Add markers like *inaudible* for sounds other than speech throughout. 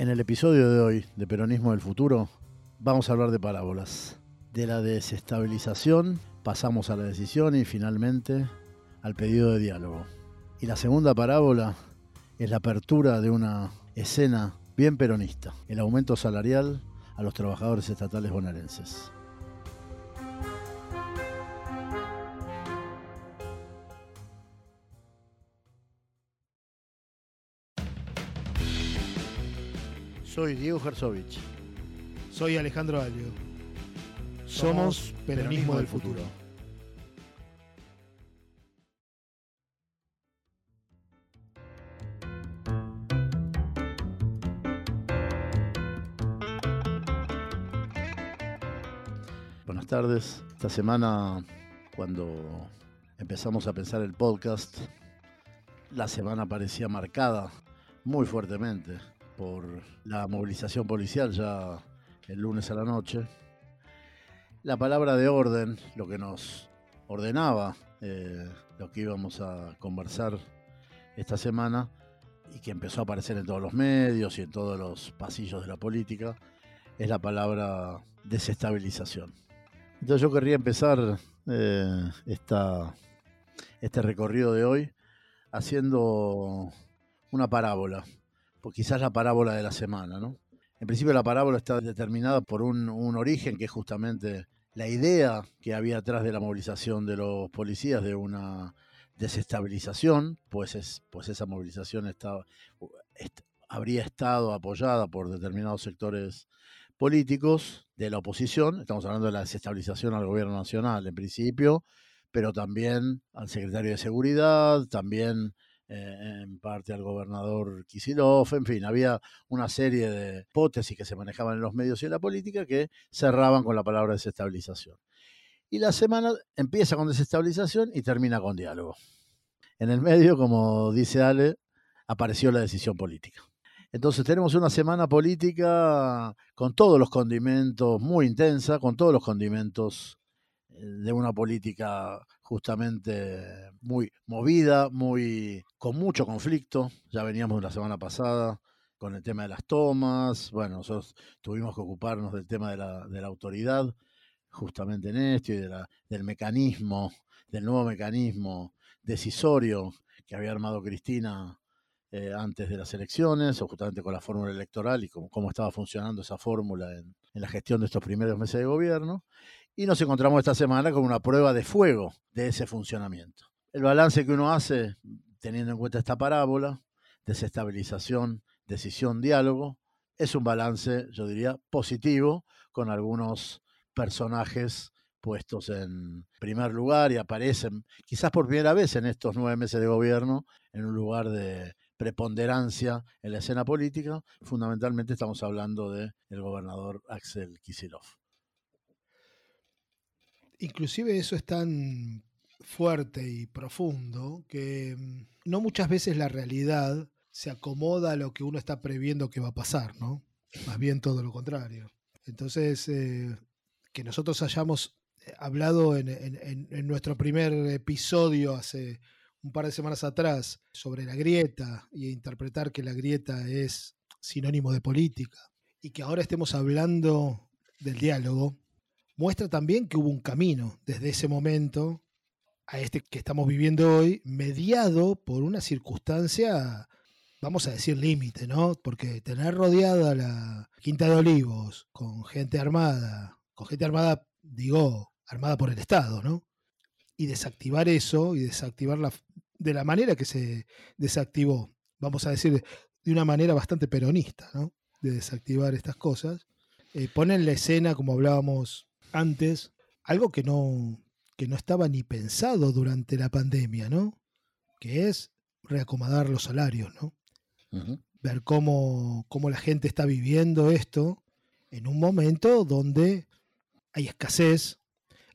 En el episodio de hoy de Peronismo del Futuro vamos a hablar de parábolas. De la desestabilización pasamos a la decisión y finalmente al pedido de diálogo. Y la segunda parábola es la apertura de una escena bien peronista, el aumento salarial a los trabajadores estatales bonaerenses. Soy Diego Herzovich. Soy Alejandro Alio. Somos Peronismo del Futuro. Buenas tardes. Esta semana, cuando empezamos a pensar el podcast, la semana parecía marcada muy fuertemente por la movilización policial ya el lunes a la noche. La palabra de orden, lo que nos ordenaba, eh, lo que íbamos a conversar esta semana y que empezó a aparecer en todos los medios y en todos los pasillos de la política, es la palabra desestabilización. Entonces yo querría empezar eh, este recorrido de hoy haciendo una parábola, pues quizás la parábola de la semana, ¿no? En principio la parábola está determinada por un, origen que es justamente la idea que había atrás de la movilización de los policías de una desestabilización, pues, es, pues esa movilización estaba, habría estado apoyada por determinados sectores políticos de la oposición, estamos hablando de la desestabilización al gobierno nacional en principio, pero también al secretario de Seguridad, también en parte al gobernador Kisilov, en fin, había una serie de hipótesis que se manejaban en los medios y en la política que cerraban con la palabra desestabilización. Y la semana empieza con desestabilización y termina con diálogo. En el medio, como dice Ale, apareció la decisión política. Entonces tenemos una semana política con todos los condimentos, muy intensa, con todos los condimentos eh, de una política justamente muy movida, muy con mucho conflicto. Ya veníamos la semana pasada con el tema de las tomas. Bueno, nosotros tuvimos que ocuparnos del tema de la, de la autoridad, justamente en esto, y del mecanismo, del nuevo mecanismo decisorio que había armado Cristina eh, antes de las elecciones, o justamente con la fórmula electoral y cómo, estaba funcionando esa fórmula en, la gestión de estos primeros meses de gobierno y nos encontramos esta semana con una prueba de fuego de ese funcionamiento. El balance que uno hace, teniendo en cuenta esta parábola, desestabilización, decisión, diálogo, es un balance, yo diría, positivo, con algunos personajes puestos en primer lugar y aparecen, quizás por primera vez en estos nueve meses de gobierno, en un lugar de preponderancia en la escena política. Fundamentalmente estamos hablando del gobernador Axel Kisilov. Inclusive eso es tan fuerte y profundo que mm, no muchas veces la realidad se acomoda a lo que uno está previendo que va a pasar, ¿no? Más bien todo lo contrario. Entonces, eh, que nosotros hayamos eh, hablado en, en, nuestro primer episodio hace un par de semanas atrás sobre la grieta y interpretar que la grieta es sinónimo de política y que ahora estemos hablando del diálogo, muestra también que hubo un camino desde ese momento a este que estamos viviendo hoy, mediado por una circunstancia, vamos a decir límite, ¿no? Porque tener rodeada la Quinta de Olivos con gente armada, con gente armada, digo, armada por el Estado, ¿no? Y desactivar eso y desactivarla de la manera que se desactivó, vamos a decir, de una manera bastante peronista, ¿no? De desactivar estas cosas. Eh, ponen la escena, como hablábamos antes, algo que no, que no estaba ni pensado durante la pandemia, ¿no? Que es reacomodar los salarios, ¿no? Ver cómo, cómo la gente está viviendo esto en un momento donde hay escasez,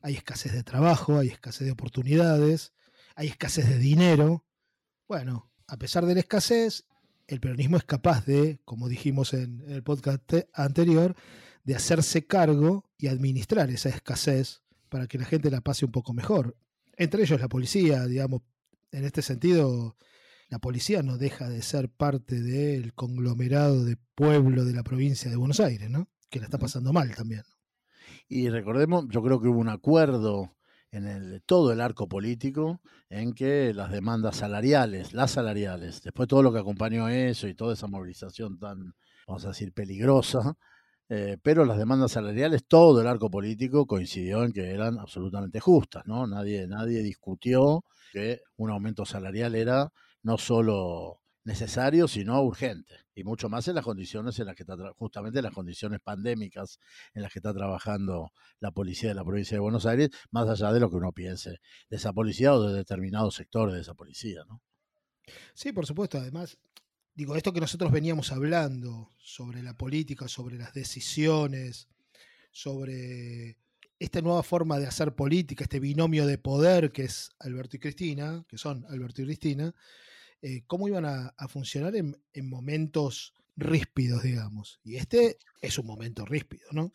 hay escasez de trabajo, hay escasez de oportunidades, hay escasez de dinero. Bueno, a pesar de la escasez, el peronismo es capaz de, como dijimos en el podcast anterior, de hacerse cargo y administrar esa escasez para que la gente la pase un poco mejor. Entre ellos la policía, digamos, en este sentido, la policía no deja de ser parte del conglomerado de pueblo de la provincia de Buenos Aires, ¿no? Que la está pasando mal también. Y recordemos, yo creo que hubo un acuerdo en el, todo el arco político en que las demandas salariales, las salariales, después todo lo que acompañó eso y toda esa movilización tan, vamos a decir, peligrosa, eh, pero las demandas salariales, todo el arco político coincidió en que eran absolutamente justas, ¿no? Nadie, nadie discutió que un aumento salarial era no solo necesario, sino urgente. Y mucho más en las condiciones en las que está, justamente en las condiciones pandémicas en las que está trabajando la policía de la provincia de Buenos Aires, más allá de lo que uno piense de esa policía o de determinados sectores de esa policía, ¿no? Sí, por supuesto. Además, digo, esto que nosotros veníamos hablando sobre la política, sobre las decisiones, sobre esta nueva forma de hacer política, este binomio de poder que es Alberto y Cristina, que son Alberto y Cristina, eh, cómo iban a, funcionar en, momentos ríspidos, digamos. Y este es un momento ríspido, ¿no?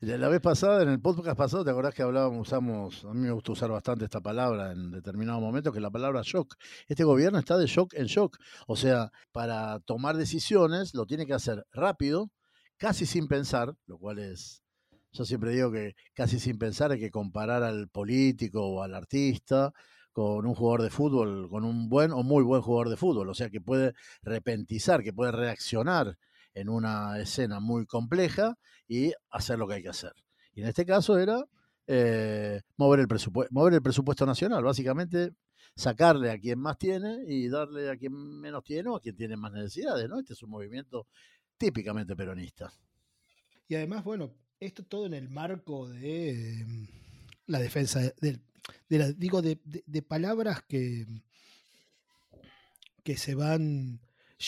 La vez pasada, en el podcast pasado, ¿te acordás que hablábamos, usamos, a mí me gusta usar bastante esta palabra en determinados momentos, que es la palabra shock. Este gobierno está de shock en shock. O sea, para tomar decisiones lo tiene que hacer rápido, casi sin pensar, lo cual es, yo siempre digo que casi sin pensar hay que comparar al político o al artista con un jugador de fútbol, con un buen o muy buen jugador de fútbol, o sea que puede repentizar, que puede reaccionar en una escena muy compleja y hacer lo que hay que hacer. Y en este caso era eh, mover, el presupuesto, mover el presupuesto nacional, básicamente sacarle a quien más tiene y darle a quien menos tiene o a quien tiene más necesidades, ¿no? Este es un movimiento típicamente peronista. Y además, bueno, esto todo en el marco de mm, la defensa del digo, de, palabras que, que se van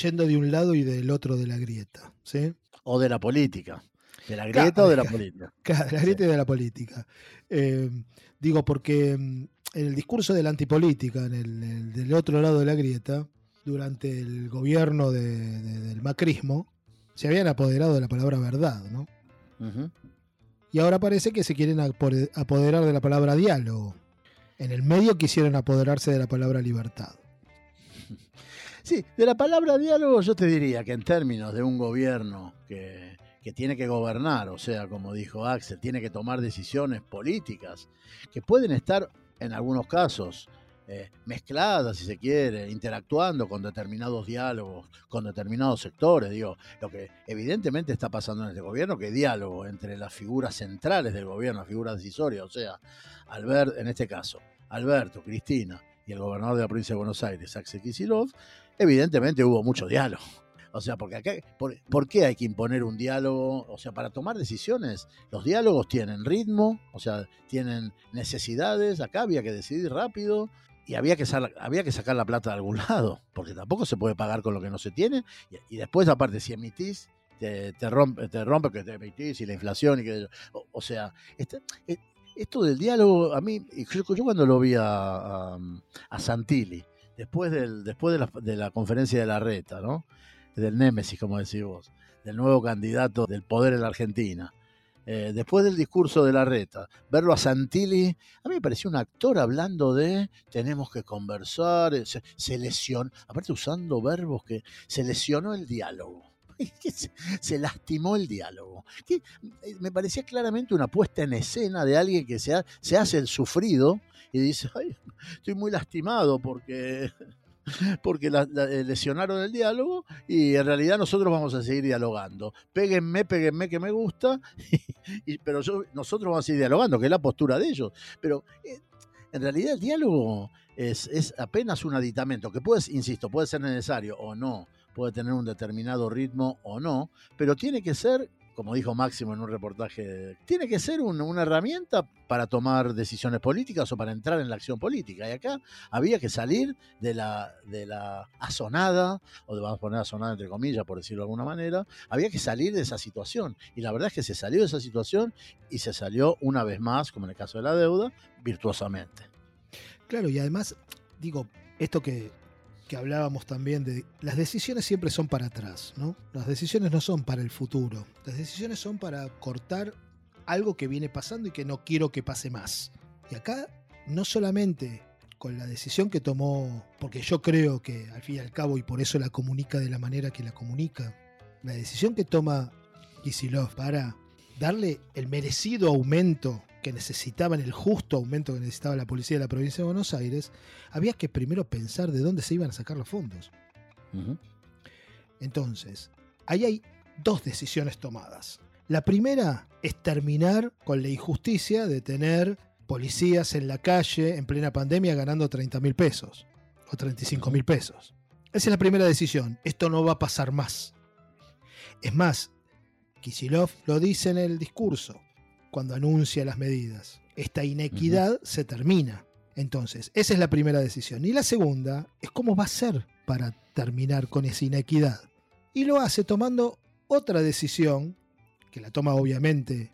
yendo de un lado y del otro de la grieta. ¿sí? O de la política. ¿De la grieta o de la política? de la grieta y de la política. Eh, digo, porque mm, en el discurso de la antipolítica, en el, del otro lado de la grieta, durante el gobierno del macrismo, se habían apoderado de la palabra verdad, ¿no? Y ahora parece que se quieren apoderar de la palabra diálogo. En el medio quisieron apoderarse de la palabra libertad. Sí, de la palabra diálogo yo te diría que en términos de un gobierno que, que tiene que gobernar, o sea, como dijo Axel, tiene que tomar decisiones políticas que pueden estar en algunos casos eh, mezcladas, si se quiere, interactuando con determinados diálogos, con determinados sectores. Digo, lo que evidentemente está pasando en este gobierno, que diálogo entre las figuras centrales del gobierno, las figuras decisorias, o sea, Albert, en este caso, Alberto, Cristina y el gobernador de la provincia de Buenos Aires, Axel Kicillof, evidentemente hubo mucho diálogo. O sea, porque acá, por, qué hay que imponer un diálogo? O sea, para tomar decisiones, los diálogos tienen ritmo, o sea, tienen necesidades, acá había que decidir rápido, y había que, había que sacar la plata de algún *laughs* lado, porque tampoco se puede pagar con lo que no se tiene. Y, después, aparte, si emitís, te, rompe, te rompe que te emitís y la inflación y que. O, sea, este, e, esto del diálogo, a mí, yo, yo cuando lo vi a, a, Santilli, después, del, después de, la, de la conferencia de la reta, ¿no? Del Némesis, como decís vos, del nuevo candidato del poder en la Argentina eh, después del discurso de la reta, verlo a Santilli, a mí me pareció un actor hablando de tenemos que conversar, eh, se, lesionó, aparte usando verbos que se lesionó el diálogo. *laughs* Se, lastimó el diálogo. Eh, me parecía claramente una puesta en escena de alguien que se, se hace el sufrido y dice, Ay, estoy muy lastimado porque *laughs* porque la, eh, lesionaron el diálogo y en realidad nosotros vamos a seguir dialogando. Péguenme, péguenme que me gusta, *laughs* pero nosotros vamos a seguir dialogando, que es la postura de ellos. Pero eh, en realidad el diálogo es, es apenas un aditamento, que puede, insisto, puede ser necesario o no, puede tener un determinado ritmo o no, pero tiene que ser como dijo Máximo en un reportaje, tiene que ser una herramienta para tomar decisiones políticas o para entrar en la acción política. Y acá había que salir de la, de la o de, vamos a poner azonada entre comillas, por decirlo de alguna manera, había que salir de esa situación. Y la verdad es que se salió de esa situación y se salió una vez más, como en el caso de la deuda, virtuosamente. Claro, y además, digo, esto que que hablábamos también de las decisiones siempre son para atrás, ¿no? Las decisiones no son para el futuro. Las decisiones son para cortar algo que viene pasando y que no quiero que pase más. Y acá no solamente con la decisión que tomó, porque yo creo que al fin y al cabo, y por eso la comunica de la manera que la comunica, la decisión que toma Kisilov para darle el merecido aumento que necesitaban, el justo aumento que necesitaba la policía de la provincia de Buenos Aires, había que primero pensar de dónde se iban a sacar los fondos. Entonces, ahí hay dos decisiones tomadas. La primera es terminar con la injusticia de tener policías en la calle en plena pandemia ganando 30 mil pesos o 35 mil pesos. Esa es la primera decisión. Esto no va a pasar más. Es más, Kisilov lo dice en el discurso cuando anuncia las medidas. Esta inequidad se termina. Entonces, esa es la primera decisión. Y la segunda es cómo va a ser para terminar con esa inequidad. Y lo hace tomando otra decisión, que la toma obviamente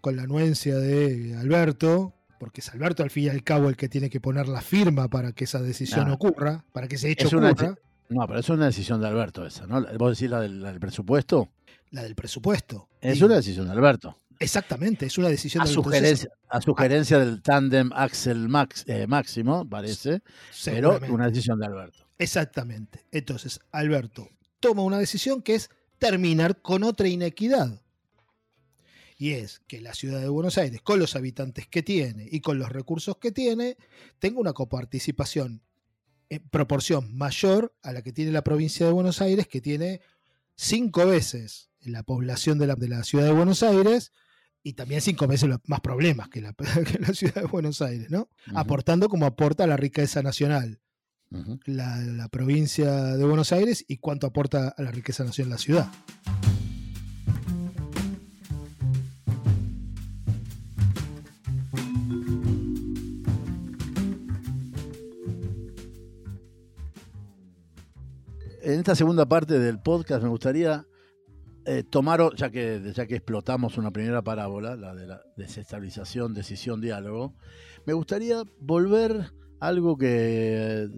con la anuencia de Alberto, porque es Alberto al fin y al cabo el que tiene que poner la firma para que esa decisión ocurra, para que ese hecho ocurra. no, pero es una decisión de Alberto esa, ¿no? ¿Vos decís la del, presupuesto? La del presupuesto. Es una decisión de Alberto. Exactamente, es una decisión a de sugerencia, A sugerencia del tándem Axel Max, eh, Máximo, parece, pero una decisión de Alberto. Exactamente. Entonces, Alberto toma una decisión que es terminar con otra inequidad y es que la ciudad de Buenos Aires, con los habitantes que tiene y con los recursos que tiene, tenga una coparticipación en proporción mayor a la que tiene la provincia de Buenos Aires, que tiene cinco veces la población de la, de la ciudad de Buenos Aires y también cinco veces más problemas *laughs* que la, ciudad de Buenos Aires, ¿no? Aportando como aporta la riqueza nacional. la, la provincia de Buenos Aires y cuánto aporta a la riqueza nacional la ciudad. en esta segunda parte del podcast me gustaría eh, ya que, ya que explotamos una primera parábola, la de la desestabilización, decisión, diálogo, me gustaría volver algo que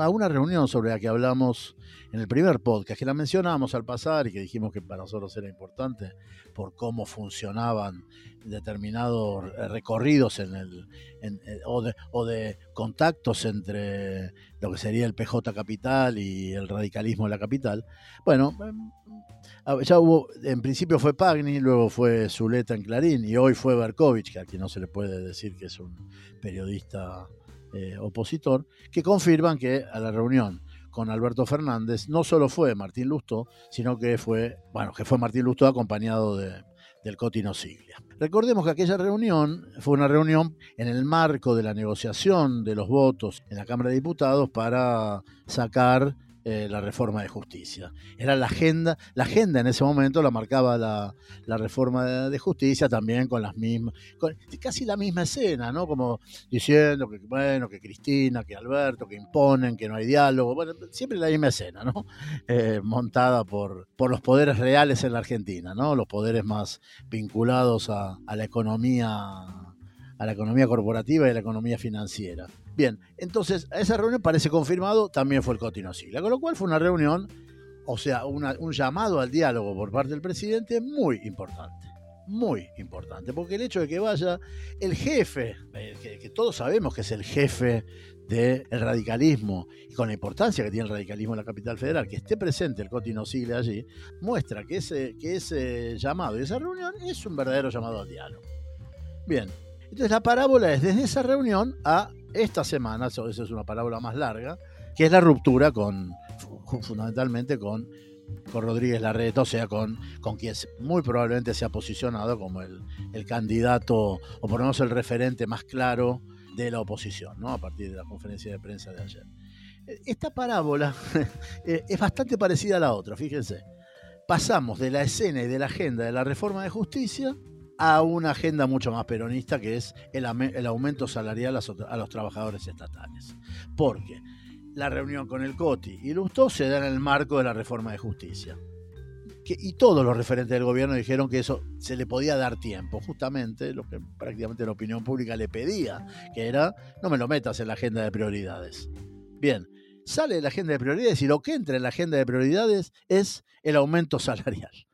a una reunión sobre la que hablamos en el primer podcast, que la mencionábamos al pasar y que dijimos que para nosotros era importante por cómo funcionaban determinados recorridos en el, eh, o, de, contactos entre lo que sería el PJ Capital y el radicalismo de la capital. Bueno, em, ya hubo, en principio fue Pagni, luego fue Zuleta en Clarín y hoy fue Berkovich, que a quien no se le puede decir que es un periodista eh, opositor, que confirman que a la reunión con Alberto Fernández no solo fue Martín Lusto, sino que fue, bueno, que fue Martín Lusto acompañado de, del Cotino Siglia. Recordemos que aquella reunión fue una reunión en el marco de la negociación de los votos en la Cámara de Diputados para sacar eh, la reforma de justicia. Era la agenda, la agenda en ese momento la marcaba la, reforma de, justicia también con las mismas, casi la misma escena, ¿no? Como diciendo que bueno, que Cristina, que Alberto, que imponen, que no hay diálogo, bueno, siempre la misma escena, ¿no? *laughs* Eh, montada por, por los poderes reales en la Argentina, ¿no? Los poderes más vinculados a, a la economía, a la economía corporativa y a la economía financiera. Bien, entonces esa reunión parece confirmado, también fue el Cotino Sigla, con lo cual fue una reunión, o sea, un llamado al diálogo por parte del presidente muy importante, muy importante, porque el hecho de que vaya el jefe, eh, que, todos sabemos que es el jefe del radicalismo y con la importancia que tiene el radicalismo en la capital federal, que esté presente el Cotino Sigle allí, muestra que ese, que ese llamado y esa reunión es un verdadero llamado al diálogo. Bien, entonces la parábola es desde esa reunión a esta semana, eso, es una parábola más larga, que es la ruptura con, fundamentalmente con, con Rodríguez Larreta, o sea, con, con quien muy probablemente se ha posicionado como el, candidato, o por lo menos el referente más claro de la oposición, ¿no? a partir de la conferencia de prensa de ayer. Esta parábola *laughs* eh, es bastante parecida a la otra, fíjense. Pasamos de la escena y de la agenda de la reforma de justicia a una agenda mucho más peronista que es el, aumento salarial a, los trabajadores estatales. Porque la reunión con el COTI y Lustó se da en el marco de la reforma de justicia. y todos los referentes del gobierno dijeron que eso se le podía dar tiempo, justamente lo que prácticamente la opinión pública le pedía, que era no me lo metas en la agenda de prioridades. Bien, sale la agenda de prioridades y lo que entra en la agenda de prioridades es el aumento salarial.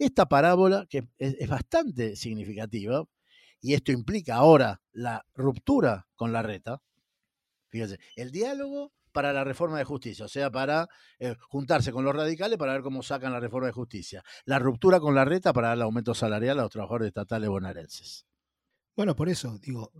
Esta parábola, que es, bastante significativa, y esto implica ahora la ruptura con la reta, Fíjense, el diálogo para la reforma de justicia, o sea, para eh, juntarse con los radicales para ver cómo sacan la reforma de justicia. La ruptura con la reta para dar el aumento salarial a los trabajadores estatales bonaerenses. Bueno, por eso, digo,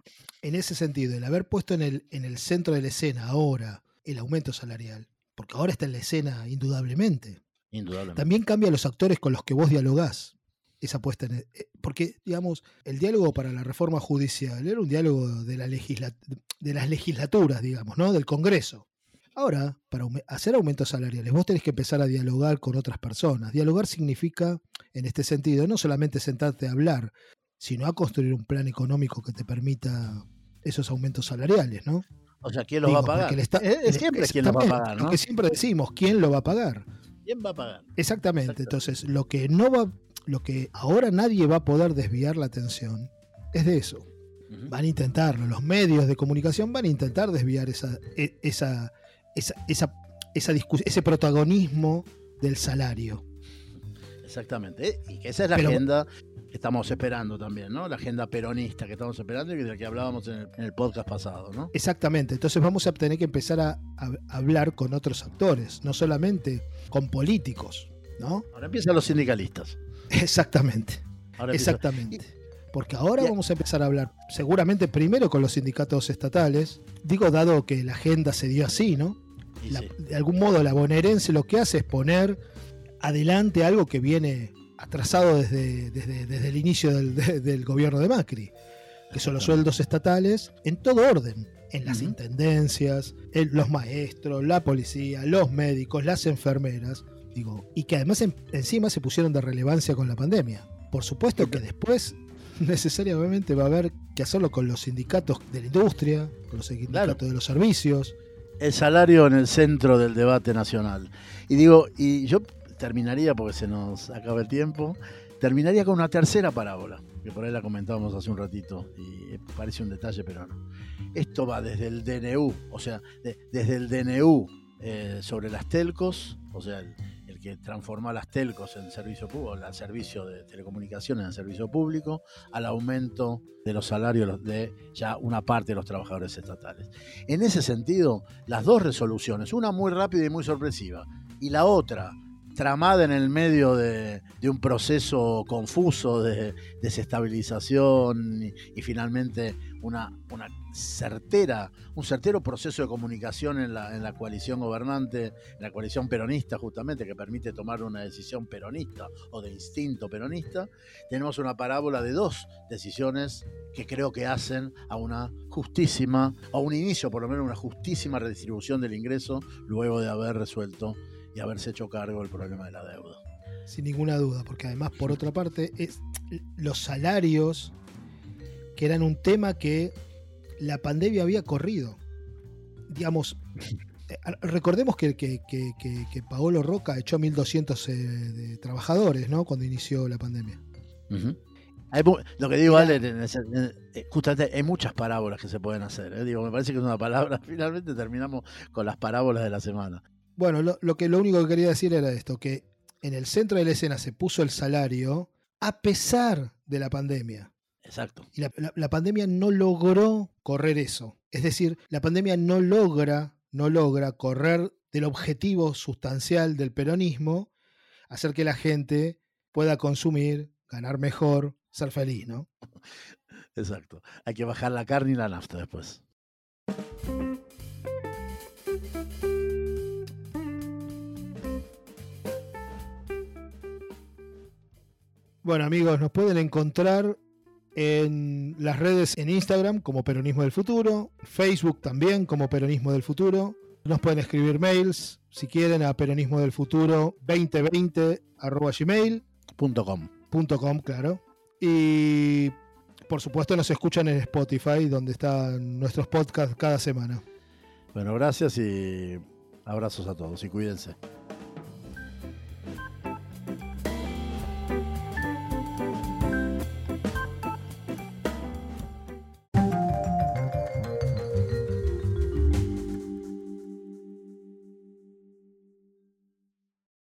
en ese sentido, el haber puesto en el, en el centro de la escena ahora el aumento salarial, porque ahora está en la escena indudablemente. Indudablemente. También cambia los actores con los que vos dialogás. Esa puesta en. eh, Porque, digamos, el diálogo para la reforma judicial era un diálogo de, la legisla- de las legislaturas, digamos, ¿no? Del Congreso. Ahora, para hacer aumentos salariales, vos tenés que empezar a dialogar con otras personas. Dialogar significa, en este sentido, no solamente sentarte a hablar, sino a construir un plan económico que te permita esos aumentos salariales, ¿no? O sea, ¿quién los Digo, va a pagar? el el- siempre quién los va a pagar, Lo ¿no? que siempre decimos, ¿quién lo va a pagar? ¿Quién va a pagar? Exactamente. Exactamente. Entonces, lo que no va, lo que ahora nadie va a poder desviar la atención es de eso. Van a intentarlo. Los medios de comunicación van a intentar desviar esa, e- esa, esa, esa, esa ese protagonismo del salario. Exactamente. Y que esa es la Pero- agenda que estamos esperando también, ¿no? La agenda peronista que estamos esperando y de la que hablábamos en el, en el podcast pasado, ¿no? Exactamente. Entonces vamos a tener que empezar a, a hablar con otros actores, no solamente con políticos, ¿no? Ahora empiezan los sindicalistas. *laughs* Exactamente. Ahora empieza- Exactamente. Porque ahora vamos a empezar a hablar, seguramente primero con los sindicatos estatales, digo dado que la agenda se dio así, ¿no? y La- sí. de algún modo la bonaerense lo que hace es poner adelante algo que viene atrasado desde, desde, desde el inicio del, de- del gobierno de Macri, que son los sueldos estatales en todo orden, en las intendencias, en los maestros, la policía, los médicos, las enfermeras, digo, y que además en- encima se pusieron de relevancia con la pandemia. Por supuesto que después *laughs* necesariamente va a haber que hacerlo con los sindicatos de la industria, con los sindicatos de los servicios, el salario en el centro del debate nacional. Y digo, y yo terminaría, porque se nos acaba el tiempo, terminaría con una tercera parábola, que por ahí la comentábamos hace un ratito, y parece un detalle, pero no. Esto va desde el DNU, o sea, de- desde el DNU eh, sobre las telcos, o sea, el, el que transforma las telcos en servicio público, el servicio de telecomunicaciones en servicio público, al aumento de los salarios de ya una parte de los trabajadores estatales. En ese sentido, las dos resoluciones, una muy rápida y muy sorpresiva, y la otra tramada en el medio de, un proceso confuso de desestabilización y, y finalmente una certera, un certero proceso de comunicación en la, en la coalición gobernante, en la coalición peronista justamente, que permite tomar una decisión peronista o de instinto peronista, tenemos una parábola de dos decisiones que creo que hacen a una justísima, a un inicio por lo menos una justísima redistribución del ingreso luego de haber resuelto y haberse hecho cargo del problema de la deuda. sin ninguna duda, porque además, por otra parte, es los salarios, que eran un tema que la pandemia había corrido. Digamos, eh, recordemos que, que, que, Paolo Roca echó 1.200 eh, de trabajadores, ¿no? Cuando inició la pandemia. Hay lo que digo. Ale, eh, justamente hay muchas parábolas que se pueden hacer. ¿eh? Digo, me parece que es una palabra. *laughs* Finalmente terminamos con las parábolas de la semana. Bueno, lo, lo que, lo único que quería decir era esto, que en el centro de la escena se puso el salario a pesar de la pandemia. Exacto. Y la, la- la pandemia no logró correr eso. Es decir, la pandemia no logra, no logra correr del objetivo sustancial del peronismo, hacer que la gente pueda consumir, ganar mejor, ser feliz, ¿no? *laughs* Exacto. Hay que bajar la carne y la nafta después. Bueno, amigos, nos pueden encontrar en las redes en Instagram como Peronismo del Futuro, Facebook también como Peronismo del Futuro. Nos pueden escribir mails si quieren a peronismo del futuro 2020 arroba gmail. Punto com. punto com, claro. Y por supuesto nos escuchan en Spotify, donde están nuestros podcasts cada semana. Bueno, gracias y abrazos a todos y cuídense.